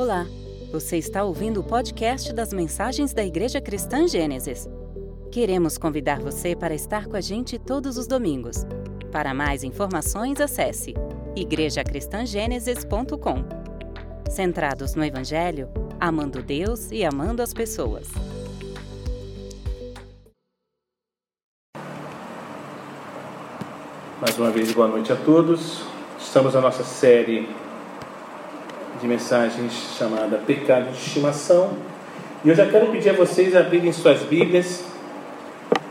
Olá, você está ouvindo o podcast das mensagens da Igreja Cristã Gênesis. Queremos convidar você para estar com a gente todos os domingos. Para mais informações, acesse igrejacristangênesis.com. Centrados no Evangelho, amando Deus e amando as pessoas. Mais uma vez, boa noite a todos. Estamos na nossa série de mensagens chamada Pecado de Estimação. E eu já quero pedir a vocês abrirem suas Bíblias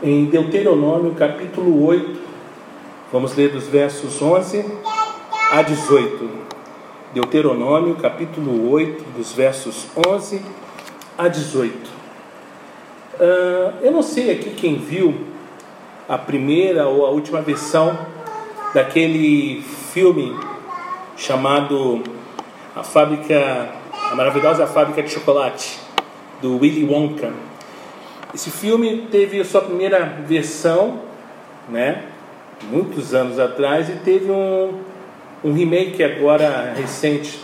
em Deuteronômio, capítulo 8. Vamos ler dos versos 11 a 18. Deuteronômio, capítulo 8, dos versos 11 a 18. Uh, eu não sei aqui quem viu a primeira ou a última versão daquele filme chamado A Fábrica, a Maravilhosa Fábrica de Chocolate, do Willy Wonka. Esse filme teve sua primeira versão, né, muitos anos atrás, e teve um, um remake agora recente,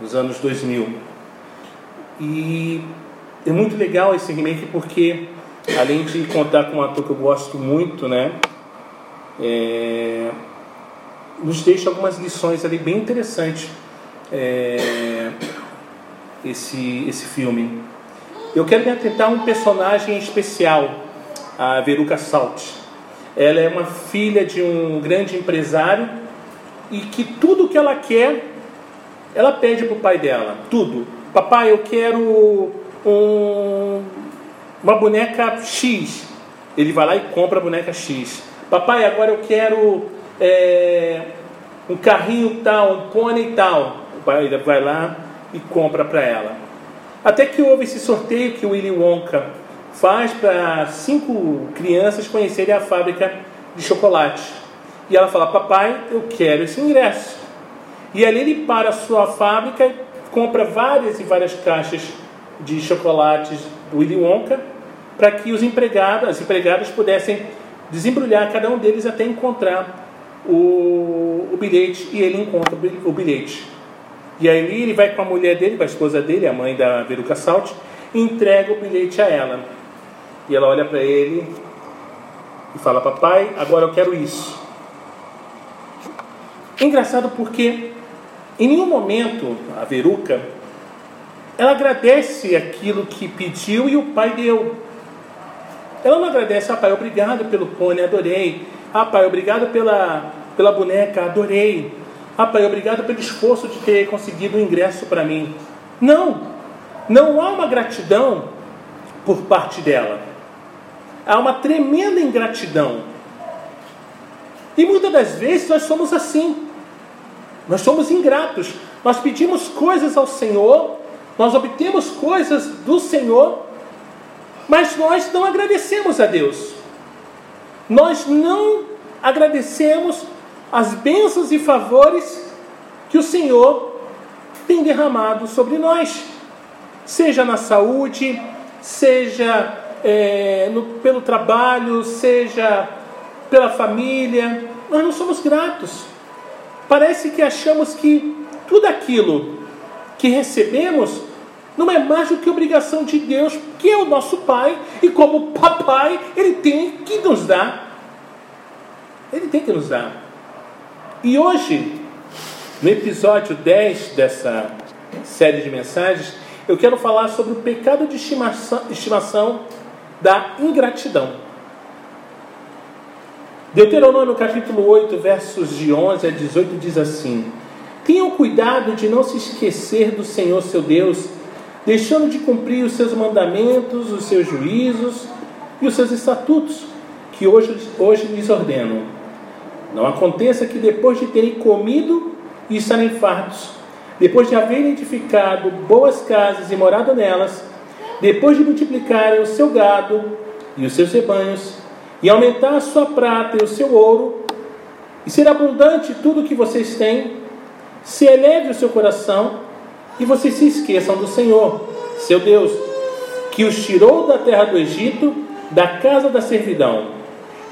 nos anos 2000. E é muito legal esse remake porque, além de contar com um ator que eu gosto muito, né, é, nos deixa algumas lições ali bem interessantes é, esse, esse filme. Eu quero me atentar a um personagem especial, a Veruca Salt. Ela é uma filha de um grande empresário e que tudo que ela quer, ela pede para o pai dela. Tudo. Papai, eu quero um, uma boneca X. Ele vai lá e compra a boneca X. Papai, agora eu quero é, um carrinho tal, um pônei tal. Pai vai lá e compra para ela. Até que houve esse sorteio que o Willy Wonka faz para cinco crianças conhecerem a fábrica de chocolate. E ela fala: Papai, eu quero esse ingresso. E ali ele para a sua fábrica compra várias e várias caixas de chocolates do Willy Wonka para que os empregados, as empregadas pudessem desembrulhar cada um deles até encontrar o, o bilhete e ele encontra o bilhete. E aí ele vai com a mulher dele, com a esposa dele, a mãe da Veruca Salt, e entrega o bilhete a ela. E ela olha para ele e fala: Papai, agora eu quero isso. Engraçado porque em nenhum momento a Veruca ela agradece aquilo que pediu e o pai deu. Ela não agradece, ah pai, obrigado pelo pônei, adorei. Ah, pai, obrigado pela, pela boneca, adorei. Ah, pai, obrigado pelo esforço de ter conseguido o um ingresso para mim. Não, não há uma gratidão por parte dela. Há uma tremenda ingratidão. E muitas das vezes nós somos assim. Nós somos ingratos. Nós pedimos coisas ao Senhor, nós obtemos coisas do Senhor, mas nós não agradecemos a Deus nós não agradecemos as bênçãos e favores que o Senhor tem derramado sobre nós, seja na saúde, seja é, no, pelo trabalho, seja pela família. Nós não somos gratos. Parece que achamos que tudo aquilo que recebemos não é mais do que obrigação de Deus, que é o nosso Pai, e como papai, Ele tem que nos dar. Ele tem que nos dar. E hoje, no episódio 10 dessa série de mensagens, eu quero falar sobre o pecado de estimação, estimação da ingratidão. Deuteronômio capítulo 8, versos de 11 a 18 diz assim: Tenham cuidado de não se esquecer do Senhor seu Deus deixando de cumprir os seus mandamentos, os seus juízos e os seus estatutos, que hoje, hoje lhes ordeno. Não aconteça que depois de terem comido e estarem fartos, depois de haverem edificado boas casas e morado nelas, depois de multiplicarem o seu gado e os seus rebanhos, e aumentar a sua prata e o seu ouro, e ser abundante tudo o que vocês têm, se eleve o seu coração e vocês se esqueçam do Senhor, seu Deus, que os tirou da terra do Egito, da casa da servidão,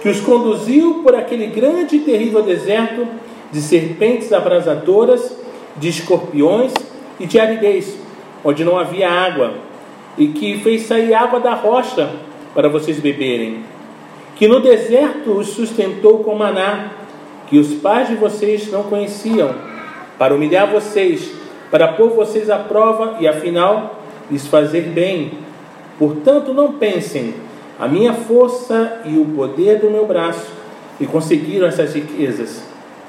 que os conduziu por aquele grande e terrível deserto de serpentes abrasadoras, de escorpiões e de aridez, onde não havia água, e que fez sair água da rocha para vocês beberem, que no deserto os sustentou com maná, que os pais de vocês não conheciam, para humilhar vocês, para pôr vocês à prova e afinal lhes fazer bem. Portanto, não pensem, a minha força e o poder do meu braço e conseguiram essas riquezas.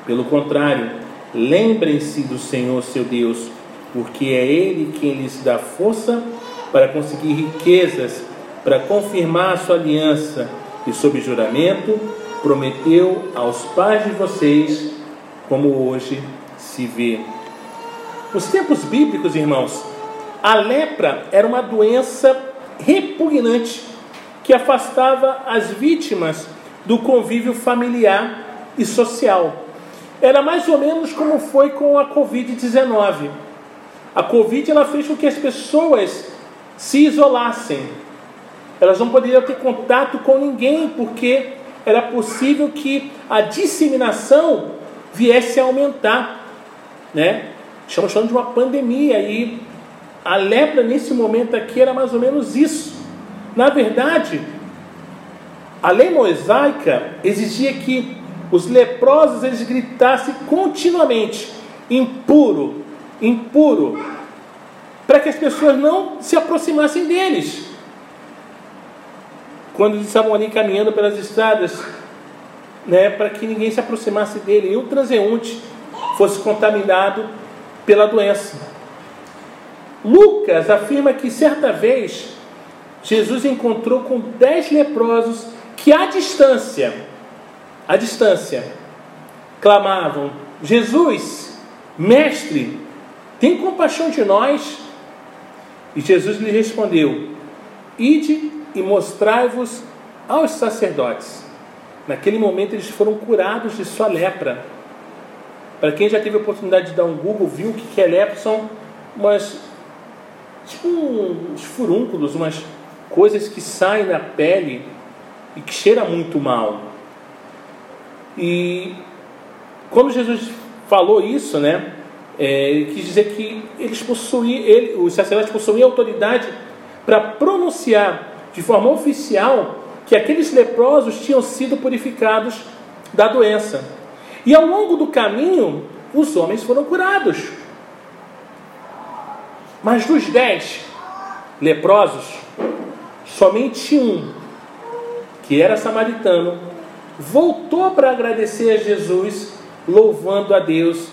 Pelo contrário, lembrem-se do Senhor seu Deus, porque é Ele quem lhes dá força para conseguir riquezas, para confirmar a sua aliança e, sob juramento, prometeu aos pais de vocês, como hoje se vê. Nos tempos bíblicos, irmãos, a lepra era uma doença repugnante que afastava as vítimas do convívio familiar e social. Era mais ou menos como foi com a Covid-19. A Covid ela fez com que as pessoas se isolassem. Elas não poderiam ter contato com ninguém, porque era possível que a disseminação viesse a aumentar. Né? Estamos falando de uma pandemia e a lepra nesse momento aqui era mais ou menos isso. Na verdade, a lei mosaica exigia que os leprosos eles gritassem continuamente: impuro, impuro, para que as pessoas não se aproximassem deles. Quando eles estavam ali caminhando pelas estradas, né, para que ninguém se aproximasse dele e o transeunte fosse contaminado pela doença. Lucas afirma que certa vez Jesus encontrou com dez leprosos que à distância, à distância, clamavam: Jesus, mestre, tem compaixão de nós. E Jesus lhe respondeu: Ide e mostrai-vos aos sacerdotes. Naquele momento eles foram curados de sua lepra. Para quem já teve a oportunidade de dar um Google, viu o que é lepra, são umas tipo uns furúnculos, umas coisas que saem na pele e que cheira muito mal. E quando Jesus falou isso, né, é, ele quis dizer que eles possuíam, ele, os sacerdotes possuíam autoridade para pronunciar de forma oficial que aqueles leprosos tinham sido purificados da doença. E ao longo do caminho, os homens foram curados. Mas dos dez leprosos, somente um que era samaritano, voltou para agradecer a Jesus, louvando a Deus.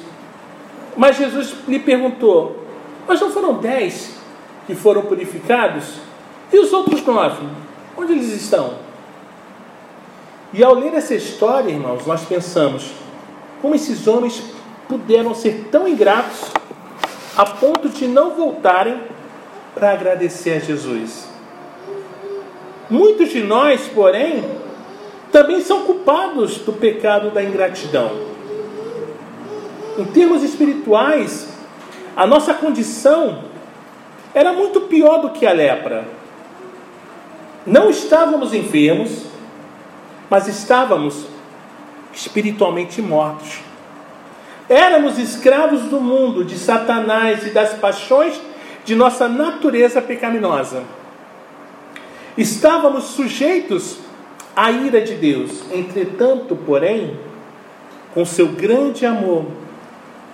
Mas Jesus lhe perguntou: Mas não foram dez que foram purificados? E os outros nove? Onde eles estão? E ao ler essa história, irmãos, nós pensamos: como esses homens puderam ser tão ingratos a ponto de não voltarem para agradecer a Jesus? Muitos de nós, porém, também são culpados do pecado da ingratidão. Em termos espirituais, a nossa condição era muito pior do que a lepra. Não estávamos enfermos, mas estávamos espiritualmente mortos. Éramos escravos do mundo, de Satanás e das paixões de nossa natureza pecaminosa. Estávamos sujeitos à ira de Deus. Entretanto, porém, com seu grande amor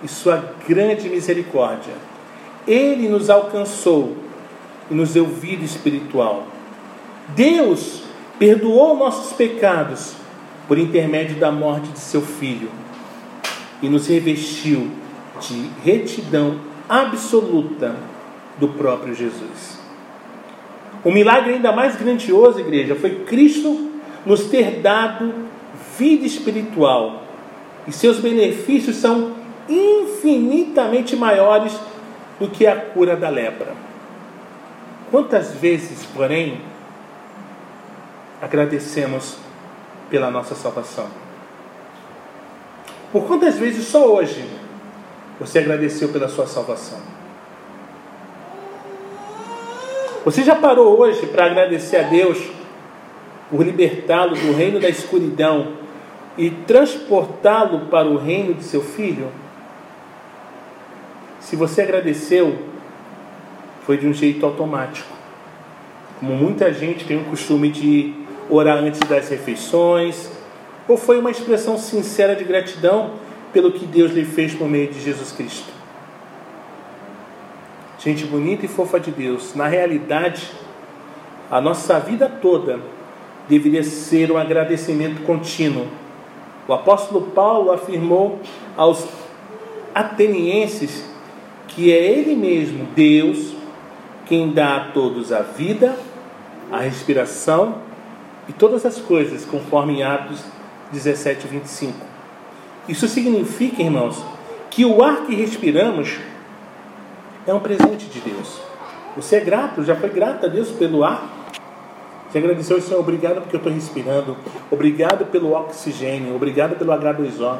e sua grande misericórdia, ele nos alcançou e nos deu vida espiritual. Deus perdoou nossos pecados por intermédio da morte de seu filho e nos revestiu de retidão absoluta do próprio Jesus. O milagre ainda mais grandioso, igreja, foi Cristo nos ter dado vida espiritual. E seus benefícios são infinitamente maiores do que a cura da lepra. Quantas vezes, porém, agradecemos pela nossa salvação? Por quantas vezes só hoje você agradeceu pela sua salvação? Você já parou hoje para agradecer a Deus por libertá-lo do reino da escuridão e transportá-lo para o reino de seu filho? Se você agradeceu, foi de um jeito automático. Como muita gente tem o costume de orar antes das refeições, ou foi uma expressão sincera de gratidão pelo que Deus lhe fez por meio de Jesus Cristo? Gente bonita e fofa de Deus, na realidade, a nossa vida toda deveria ser um agradecimento contínuo. O apóstolo Paulo afirmou aos atenienses que é Ele mesmo, Deus, quem dá a todos a vida, a respiração e todas as coisas, conforme em Atos 17, 25. Isso significa, irmãos, que o ar que respiramos é um presente de Deus. Você é grato, já foi grato a Deus pelo ar? Você agradeceu Senhor, obrigado porque eu estou respirando, obrigado pelo oxigênio, obrigado pelo H2O.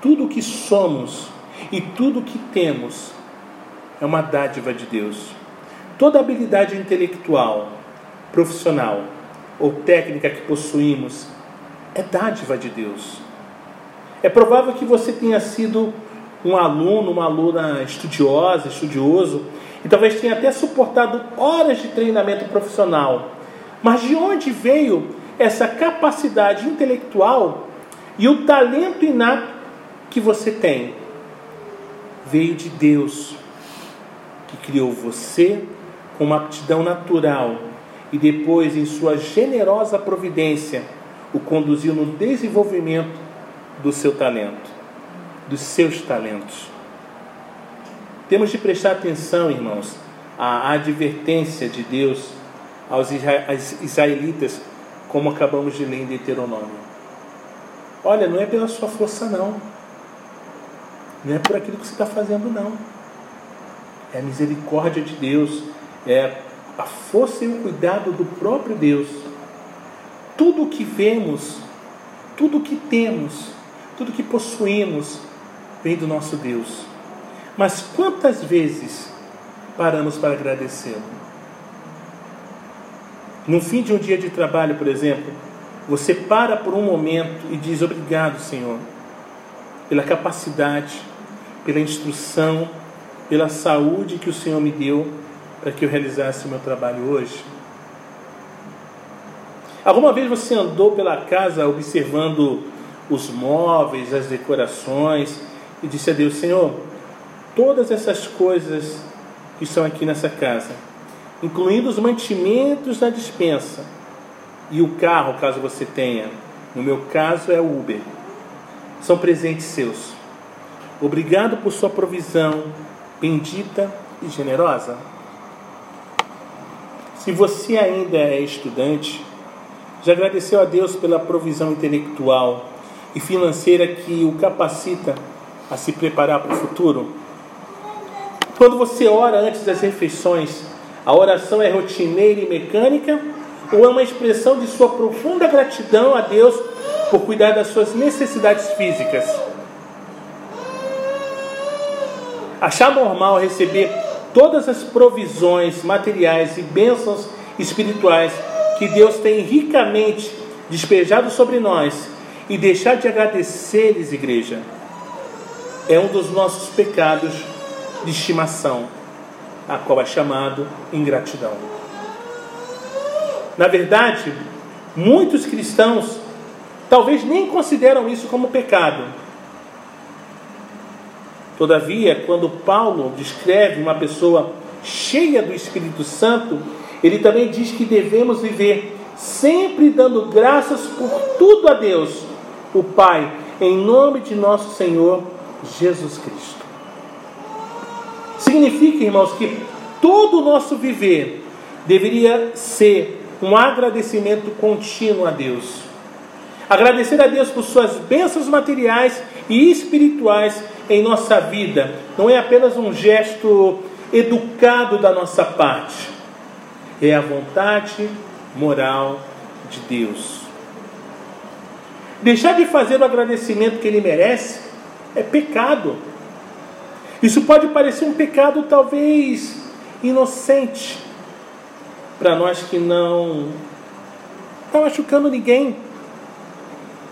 Tudo que somos e tudo que temos é uma dádiva de Deus. Toda habilidade intelectual, profissional ou técnica que possuímos é dádiva de Deus. É provável que você tenha sido um aluno, uma aluna estudiosa, estudioso, e talvez tenha até suportado horas de treinamento profissional. Mas de onde veio essa capacidade intelectual e o talento inato que você tem? Veio de Deus, que criou você com uma aptidão natural e depois, em sua generosa providência, o conduziu no desenvolvimento do seu talento, dos seus talentos. Temos de prestar atenção, irmãos, à advertência de Deus aos israelitas, como acabamos de ler em Deuteronômio. Olha, não é pela sua força, não. Não é por aquilo que você está fazendo, não. É a misericórdia de Deus, é a força e o cuidado do próprio Deus. Tudo o que vemos, tudo o que temos, tudo o que possuímos, vem do nosso Deus. Mas quantas vezes paramos para agradecê-lo? No fim de um dia de trabalho, por exemplo, você para por um momento e diz obrigado, Senhor, pela capacidade, pela instrução, pela saúde que o Senhor me deu para que eu realizasse o meu trabalho hoje. Alguma vez você andou pela casa observando os móveis, as decorações e disse a Deus: Senhor, todas essas coisas que estão aqui nessa casa, incluindo os mantimentos na dispensa e o carro, caso você tenha. No meu caso é o Uber. São presentes seus. Obrigado por sua provisão bendita e generosa. Se você ainda é estudante, já agradeceu a Deus pela provisão intelectual e financeira que o capacita a se preparar para o futuro? Quando você ora antes das refeições, a oração é rotineira e mecânica ou é uma expressão de sua profunda gratidão a Deus por cuidar das suas necessidades físicas? Achar normal receber todas as provisões materiais e bênçãos espirituais que Deus tem ricamente despejado sobre nós e deixar de agradecer-lhes, igreja, é um dos nossos pecados de estimação, a qual é chamado ingratidão. Na verdade, muitos cristãos talvez nem consideram isso como pecado. Todavia, quando Paulo descreve uma pessoa cheia do Espírito Santo, ele também diz que devemos viver sempre dando graças por tudo a Deus, o Pai, em nome de nosso Senhor Jesus Cristo. Significa, irmãos, que todo o nosso viver deveria ser um agradecimento contínuo a Deus. Agradecer a Deus por suas bênçãos materiais e espirituais em nossa vida não é apenas um gesto educado da nossa parte, é a vontade moral de Deus. Deixar de fazer o agradecimento que ele merece é pecado. Isso pode parecer um pecado talvez inocente para nós que não está machucando ninguém.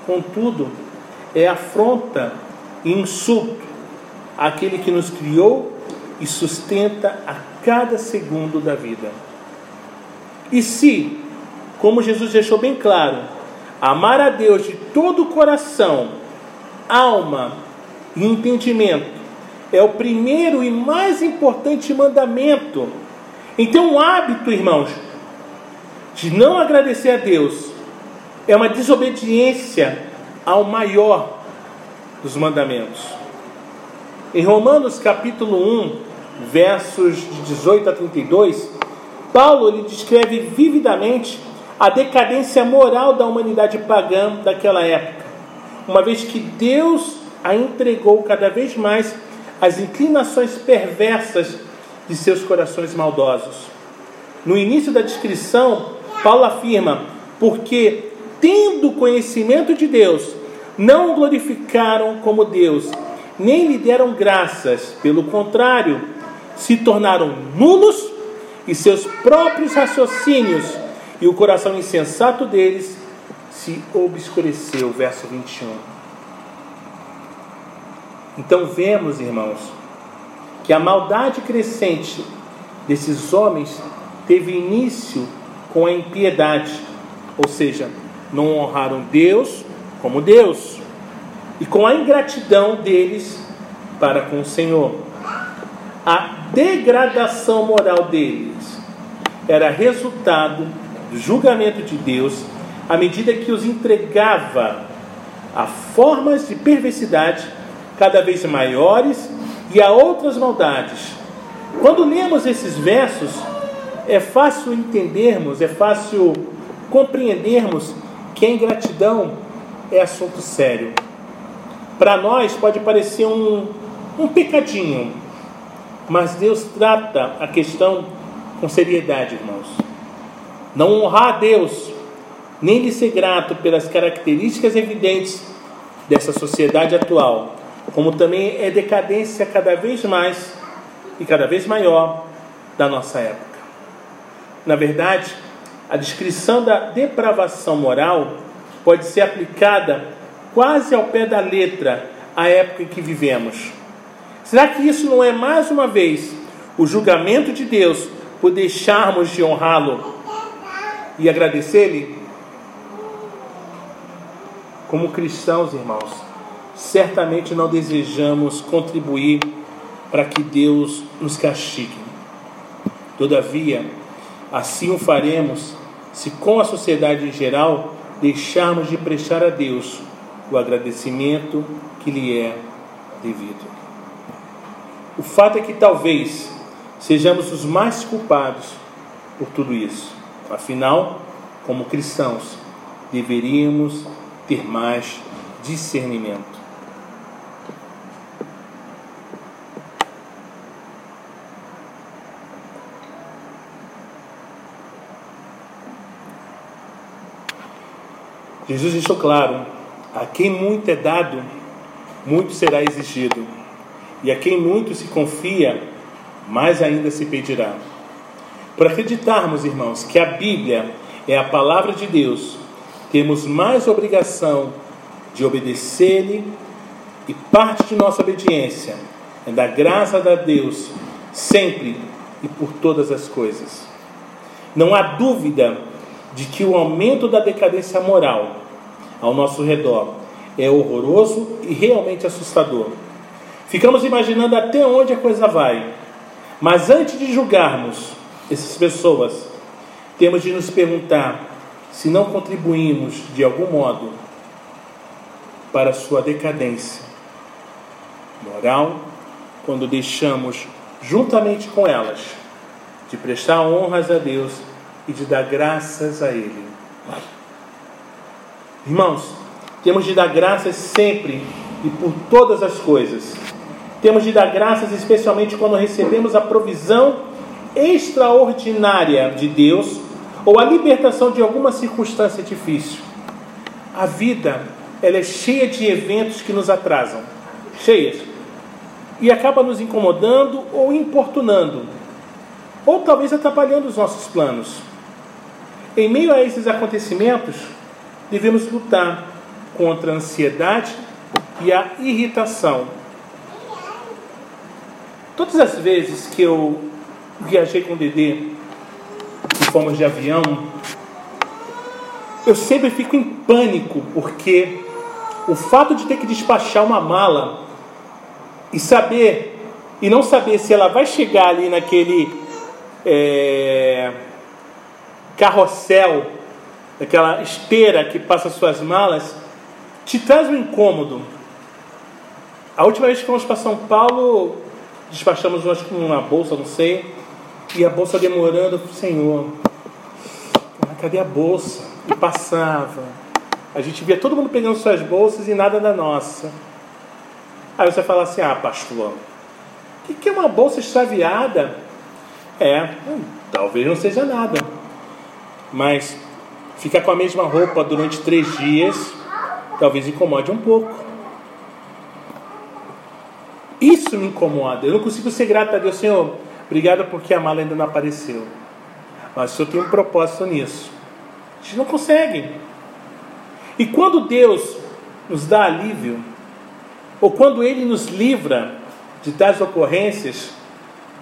Contudo, é afronta e insulto àquele que nos criou e sustenta a cada segundo da vida. E se, como Jesus deixou bem claro, amar a Deus de todo o coração, alma e entendimento é o primeiro e mais importante mandamento, então o hábito, irmãos, de não agradecer a Deus é uma desobediência ao maior dos mandamentos. Em Romanos capítulo 1, versos de 18 a 32, Paulo ele descreve vividamente a decadência moral da humanidade pagã daquela época, uma vez que Deus a entregou cada vez mais às inclinações perversas de seus corações maldosos. No início da descrição, Paulo afirma: porque, tendo conhecimento de Deus, não o glorificaram como Deus, nem lhe deram graças, pelo contrário, se tornaram nulos e seus próprios raciocínios e o coração insensato deles se obscureceu. Verso 21. Então vemos, irmãos, que a maldade crescente desses homens teve início com a impiedade, ou seja, não honraram Deus como Deus, e com a ingratidão deles para com o Senhor. A degradação moral deles era resultado do julgamento de Deus à medida que os entregava a formas de perversidade cada vez maiores e a outras maldades. Quando lemos esses versos, é fácil entendermos, é fácil compreendermos que a ingratidão é assunto sério. Para nós pode parecer um, um pecadinho, mas Deus trata a questão com seriedade, irmãos. Não honrar a Deus, nem lhe ser grato pelas características evidentes dessa sociedade atual, como também é decadência cada vez mais e cada vez maior da nossa época. Na verdade, a descrição da depravação moral pode ser aplicada quase ao pé da letra à época em que vivemos. Será que isso não é mais uma vez o julgamento de Deus por deixarmos de honrá-lo e agradecer-lhe? Como cristãos, irmãos, certamente não desejamos contribuir para que Deus nos castigue. Todavia, assim o faremos se, com a sociedade em geral, deixarmos de prestar a Deus o agradecimento que lhe é devido. O fato é que talvez sejamos os mais culpados por tudo isso. Afinal, como cristãos, deveríamos ter mais discernimento. Jesus deixou claro: a quem muito é dado, muito será exigido, e a quem muito se confia, mais ainda se pedirá. Por acreditarmos, irmãos, que a Bíblia é a palavra de Deus, temos mais obrigação de obedecer-lhe, e parte de nossa obediência é dar graças a Deus sempre e por todas as coisas. Não há dúvida de que o aumento da decadência moral ao nosso redor é horroroso e realmente assustador. Ficamos imaginando até onde a coisa vai. Mas antes de julgarmos essas pessoas, temos de nos perguntar se não contribuímos de algum modo para sua decadência moral quando deixamos, juntamente com elas, de prestar honras a Deus e de dar graças a Ele. Irmãos, temos de dar graças sempre e por todas as coisas. Temos de dar graças especialmente quando recebemos a provisão extraordinária de Deus ou a libertação de alguma circunstância difícil. A vida, ela é cheia de eventos que nos atrasam, cheias, e acaba nos incomodando ou importunando, ou talvez atrapalhando os nossos planos. Em meio a esses acontecimentos, devemos lutar contra a ansiedade e a irritação. Todas as vezes que eu viajei com o Dedê e fomos de avião, eu sempre fico em pânico, porque o fato de ter que despachar uma mala e saber, e não saber se ela vai chegar ali naquele é, carrossel, naquela esteira que passa suas malas, te traz um incômodo. A última vez que fomos para São Paulo, despachamos acho com uma bolsa, não sei, e a bolsa demorando, Senhor, cadê a bolsa? E passava. A gente via todo mundo pegando suas bolsas e nada da nossa. Aí você fala assim: Ah, pastor, o que é uma bolsa extraviada? É, talvez não seja nada, mas ficar com a mesma roupa durante três dias talvez incomode um pouco. Isso me incomoda. Eu não consigo ser grato a Deus, Senhor. Obrigado porque a mala ainda não apareceu. Mas o Senhor tem um propósito nisso. A gente não consegue. E quando Deus nos dá alívio, ou quando Ele nos livra de tais ocorrências,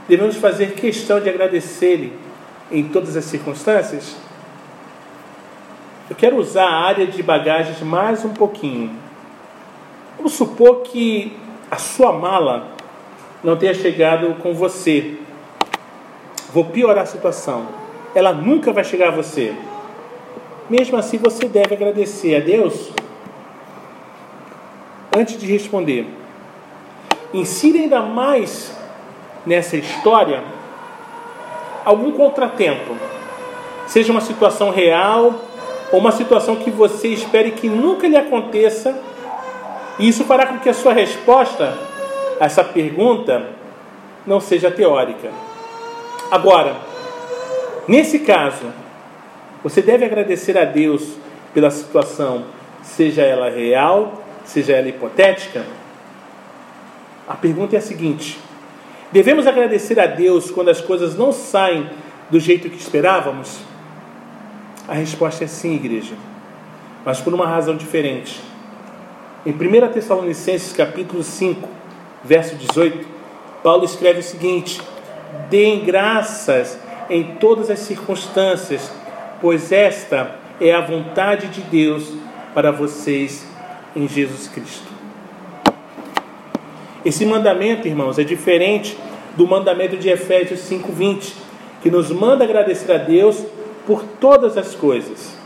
devemos fazer questão de agradecer-lhe em todas as circunstâncias? Eu quero usar a área de bagagens mais um pouquinho. Vamos supor que a sua mala não tenha chegado com você. Vou piorar a situação. Ela nunca vai chegar a você. Mesmo assim, você deve agradecer a Deus antes de responder. Insira ainda mais nessa história algum contratempo, seja uma situação real ou uma situação que você espere que nunca lhe aconteça, e isso fará com que a sua resposta a essa pergunta não seja teórica. Agora, nesse caso, você deve agradecer a Deus pela situação, seja ela real, seja ela hipotética. A pergunta é a seguinte: devemos agradecer a Deus quando as coisas não saem do jeito que esperávamos? A resposta é sim, igreja, mas por uma razão diferente. Em 1 Tessalonicenses capítulo 5, verso 18, Paulo escreve o seguinte: Deem graças em todas as circunstâncias, pois esta é a vontade de Deus para vocês em Jesus Cristo. Esse mandamento, irmãos, é diferente do mandamento de Efésios 5:20, que nos manda agradecer a Deus por todas as coisas.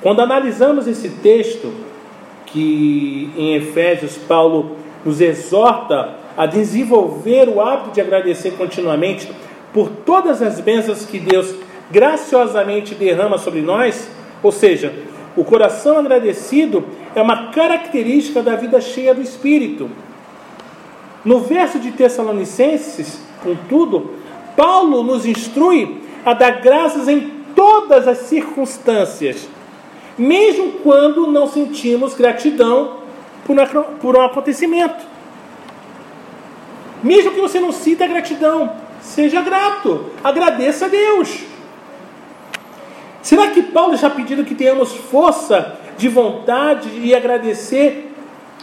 Quando analisamos esse texto, que em Efésios Paulo nos exorta a desenvolver o hábito de agradecer continuamente por todas as bênçãos que Deus graciosamente derrama sobre nós, ou seja, o coração agradecido é uma característica da vida cheia do Espírito. No verso de Tessalonicenses, contudo, Paulo nos instrui a dar graças em todas as circunstâncias, mesmo quando não sentimos gratidão por um acontecimento. Mesmo que você não sinta gratidão, seja grato, agradeça a Deus. Será que Paulo está pedindo que tenhamos força de vontade e agradecer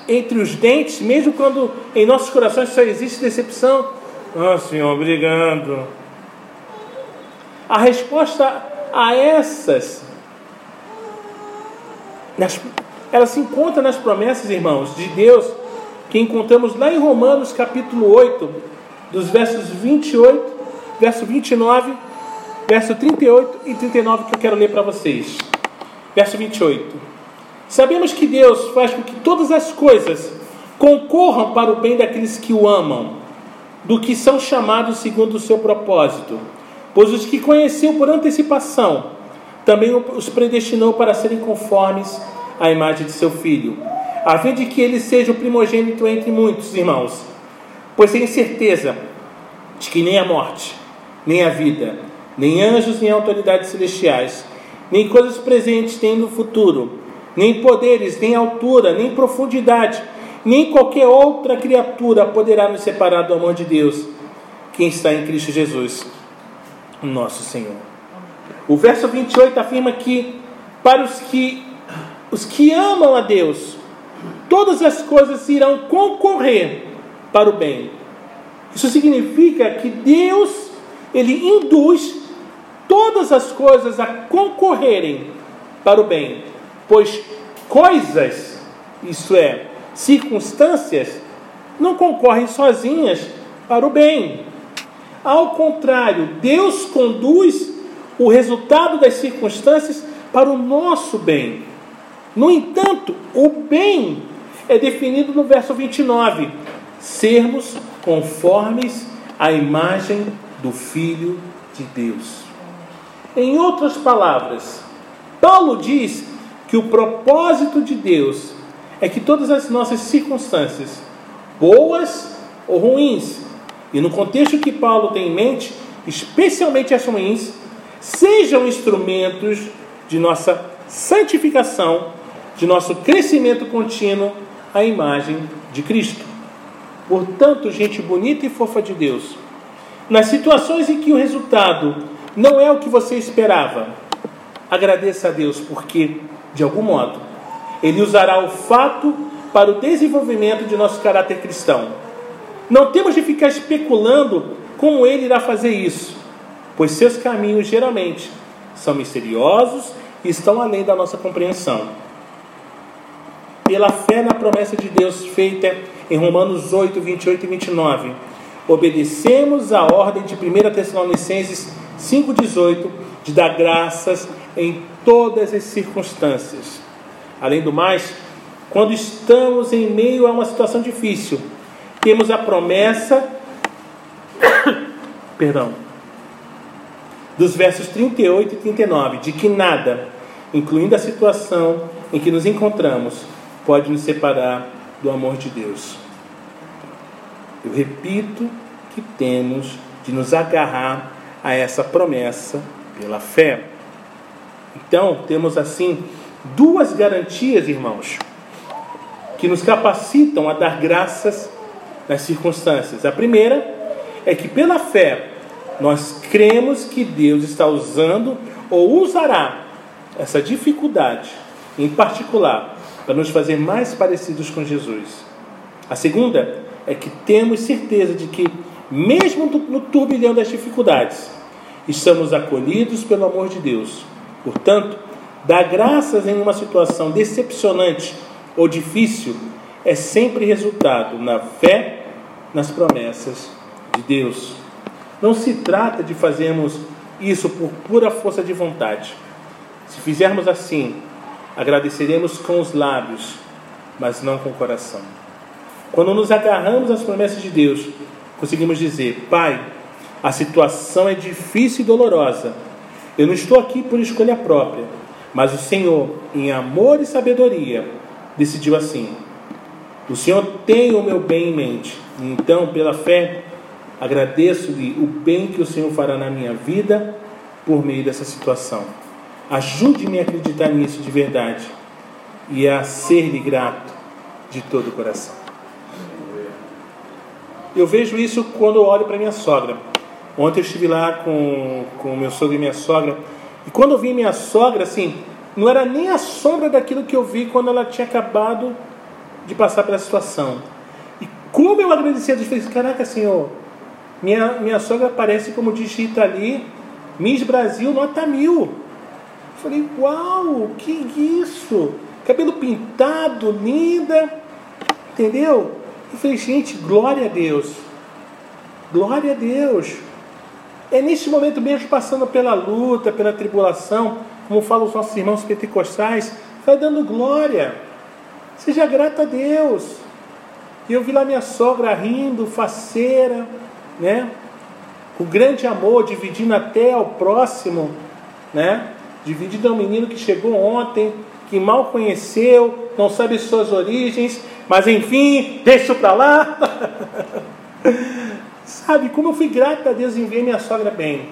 entre os dentes, mesmo quando em nossos corações só existe decepção? Ah, oh, Senhor, obrigado. A resposta a essas, nas, ela se encontra nas promessas, irmãos, de Deus, que encontramos lá em Romanos capítulo 8, dos versos 28, verso 29 verso 38 e 39 que eu quero ler para vocês. Verso 28. Sabemos que Deus faz com que todas as coisas concorram para o bem daqueles que o amam, do que são chamados segundo o seu propósito. Pois os que conheceu por antecipação, também os predestinou para serem conformes à imagem de seu filho, a fim de que ele seja o primogênito entre muitos irmãos. Pois tenho certeza de que nem a morte, nem a vida, nem anjos, nem autoridades celestiais, nem coisas presentes, nem no futuro, nem poderes, nem altura, nem profundidade, nem qualquer outra criatura poderá nos separar do amor de Deus, quem está em Cristo Jesus, nosso Senhor. O verso 28 afirma que para os que os que amam a Deus, todas as coisas irão concorrer para o bem. Isso significa que Deus, ele induz todas as coisas a concorrerem para o bem, pois coisas, isso é, circunstâncias, não concorrem sozinhas para o bem. Ao contrário, Deus conduz o resultado das circunstâncias para o nosso bem. No entanto, o bem é definido no verso 29: sermos conformes à imagem do Filho de Deus. Em outras palavras, Paulo diz que o propósito de Deus é que todas as nossas circunstâncias, boas ou ruins, e no contexto que Paulo tem em mente, especialmente as ruins, sejam instrumentos de nossa santificação, de nosso crescimento contínuo à imagem de Cristo. Portanto, gente bonita e fofa de Deus, nas situações em que o resultado não é o que você esperava, agradeça a Deus, porque, de algum modo, Ele usará o fato para o desenvolvimento de nosso caráter cristão. Não temos de ficar especulando como Ele irá fazer isso, pois seus caminhos geralmente são misteriosos e estão além da nossa compreensão. Pela fé na promessa de Deus feita em Romanos 8, 28 e 29, obedecemos a ordem de 1 Tessalonicenses 5,18 de dar graças em todas as circunstâncias. Além do mais, quando estamos em meio a uma situação difícil, temos a promessa, perdão, dos versos 38 e 39, de que nada, incluindo a situação em que nos encontramos, pode nos separar do amor de Deus. Eu repito que temos de nos agarrar a essa promessa pela fé. Então, temos assim duas garantias, irmãos, que nos capacitam a dar graças nas circunstâncias. A primeira é que pela fé nós cremos que Deus está usando ou usará essa dificuldade, em particular, para nos fazer mais parecidos com Jesus. A segunda é que temos certeza de que, mesmo no turbilhão das dificuldades, estamos acolhidos pelo amor de Deus. Portanto, dar graças em uma situação decepcionante ou difícil é sempre resultado na fé nas promessas de Deus. Não se trata de fazermos isso por pura força de vontade. Se fizermos assim, agradeceremos com os lábios, mas não com o coração. Quando nos agarramos às promessas de Deus, conseguimos dizer: Pai, a situação é difícil e dolorosa. Eu não estou aqui por escolha própria, mas o Senhor, em amor e sabedoria, decidiu assim. O Senhor tem o meu bem em mente. Então, pela fé, Agradeço-lhe o bem que o Senhor fará na minha vida por meio dessa situação. Ajude-me a acreditar nisso de verdade e a ser-lhe grato de todo o coração. Eu vejo isso quando olho para minha sogra. Ontem eu estive lá com, com meu sogro e minha sogra, e quando eu vi minha sogra, assim, não era nem a sombra daquilo que eu vi quando ela tinha acabado de passar pela situação. E como eu agradeci a Deus, falei, caraca, Senhor, minha, minha sogra aparece como digita ali, Miss Brasil, nota mil. Falei, uau, que isso? Cabelo pintado, linda, entendeu? Eu falei, gente, glória a Deus. Glória a Deus. É neste momento mesmo, passando pela luta, pela tribulação, como falam os nossos irmãos pentecostais, vai dando glória. Seja grato a Deus. E eu vi lá minha sogra rindo, faceira, né? O grande amor, dividindo até ao próximo, né? Dividido ao menino que chegou ontem, que mal conheceu, não sabe suas origens, mas enfim, deixa para lá. sabe, como eu fui grato a Deus em ver minha sogra bem.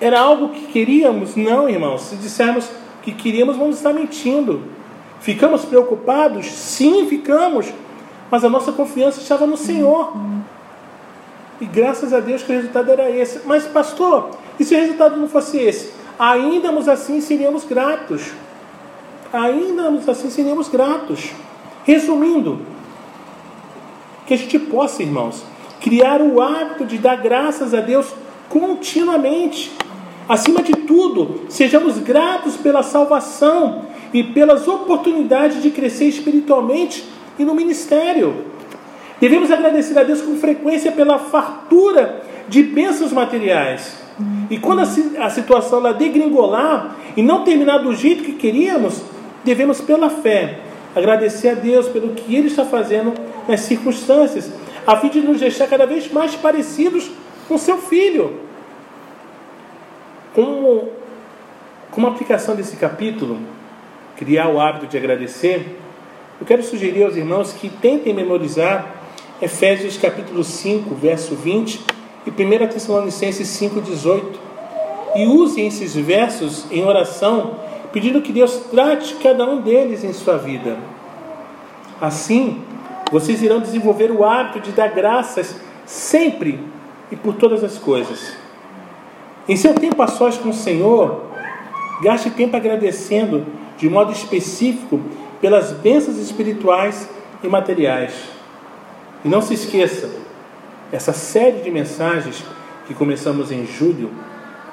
Era algo que queríamos? Não, irmãos. Se dissermos que queríamos, vamos estar mentindo. Ficamos preocupados? Sim, ficamos. Mas a nossa confiança estava no Senhor. E graças a Deus que o resultado era esse. Mas, pastor, e se o resultado não fosse esse? Ainda assim seríamos gratos. Ainda assim seríamos gratos. Resumindo, que a gente possa, irmãos, criar o hábito de dar graças a Deus continuamente. Acima de tudo, sejamos gratos pela salvação e pelas oportunidades de crescer espiritualmente e no ministério. Devemos agradecer a Deus com frequência pela fartura de bênçãos materiais. E quando a situação lá degringolar e não terminar do jeito que queríamos, devemos, pela fé, agradecer a Deus pelo que Ele está fazendo nas circunstâncias, a fim de nos deixar cada vez mais parecidos com seu Filho. Como, como aplicação desse capítulo, criar o hábito de agradecer, eu quero sugerir aos irmãos que tentem memorizar Efésios capítulo 5, verso 20 e 1 Tessalonicenses 5, 18 e usem esses versos em oração, pedindo que Deus trate cada um deles em sua vida. Assim, vocês irão desenvolver o hábito de dar graças sempre e por todas as coisas. Em seu tempo a sós com o Senhor, gaste tempo agradecendo de modo específico pelas bênçãos espirituais e materiais. E não se esqueça, essa série de mensagens que começamos em julho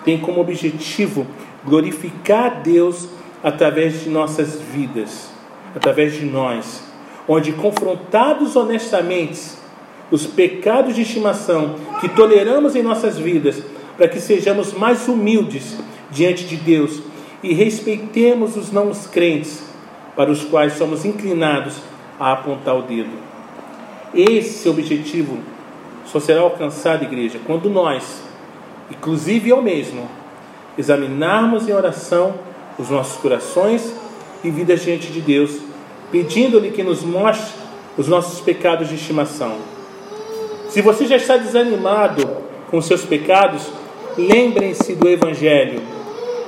tem como objetivo glorificar Deus através de nossas vidas, através de nós, onde confrontados honestamente os pecados de estimação que toleramos em nossas vidas, para que sejamos mais humildes diante de Deus e respeitemos os não crentes para os quais somos inclinados a apontar o dedo. Esse objetivo só será alcançado, igreja, quando nós, inclusive eu mesmo, examinarmos em oração os nossos corações e vidas diante de Deus, pedindo-lhe que nos mostre os nossos pecados de estimação. Se você já está desanimado com seus pecados, lembrem-se do Evangelho.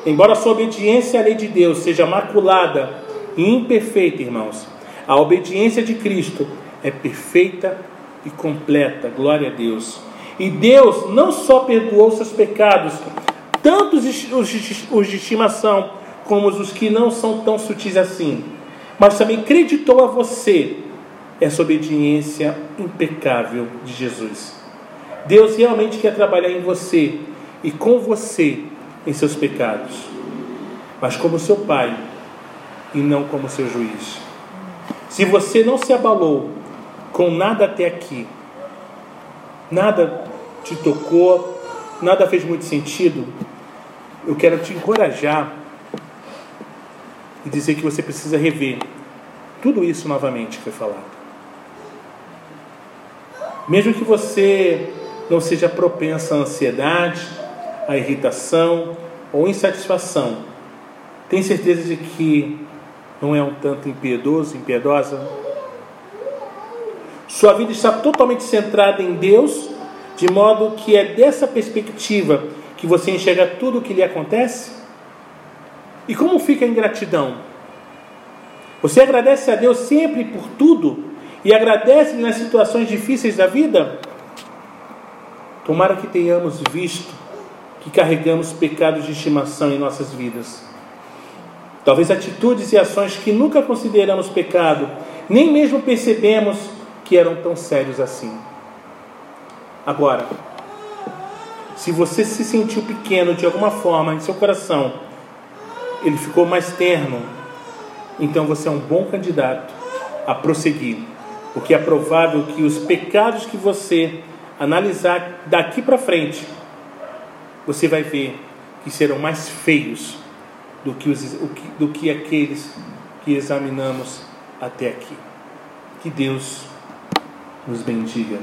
Embora sua obediência à lei de Deus seja maculada e imperfeita, irmãos, a obediência de Cristo é perfeita e completa. Glória a Deus. E Deus não só perdoou seus pecados, tanto os de estimação como os que não são tão sutis assim, mas também creditou a você essa obediência impecável de Jesus. Deus realmente quer trabalhar em você e com você em seus pecados, mas como seu pai e não como seu juiz. Se você não se abalou com nada até aqui, nada te tocou, nada fez muito sentido, eu quero te encorajar e dizer que você precisa rever tudo isso novamente que foi falado. Mesmo que você não seja propensa à ansiedade, à irritação ou insatisfação, tem certeza de que não é um tanto impiedoso, impiedosa? Sua vida está totalmente centrada em Deus, de modo que é dessa perspectiva que você enxerga tudo o que lhe acontece? E como fica a ingratidão? Você agradece a Deus sempre por tudo e agradece nas situações difíceis da vida? Tomara que tenhamos visto que carregamos pecados de estimação em nossas vidas. Talvez atitudes e ações que nunca consideramos pecado, nem mesmo percebemos que eram tão sérios assim. Agora, se você se sentiu pequeno de alguma forma em seu coração, ele ficou mais terno, então você é um bom candidato a prosseguir, porque é provável que os pecados que você analisar daqui para frente, você vai ver que serão mais feios do que, os, do que aqueles que examinamos até aqui. Que Deus nos bendiga.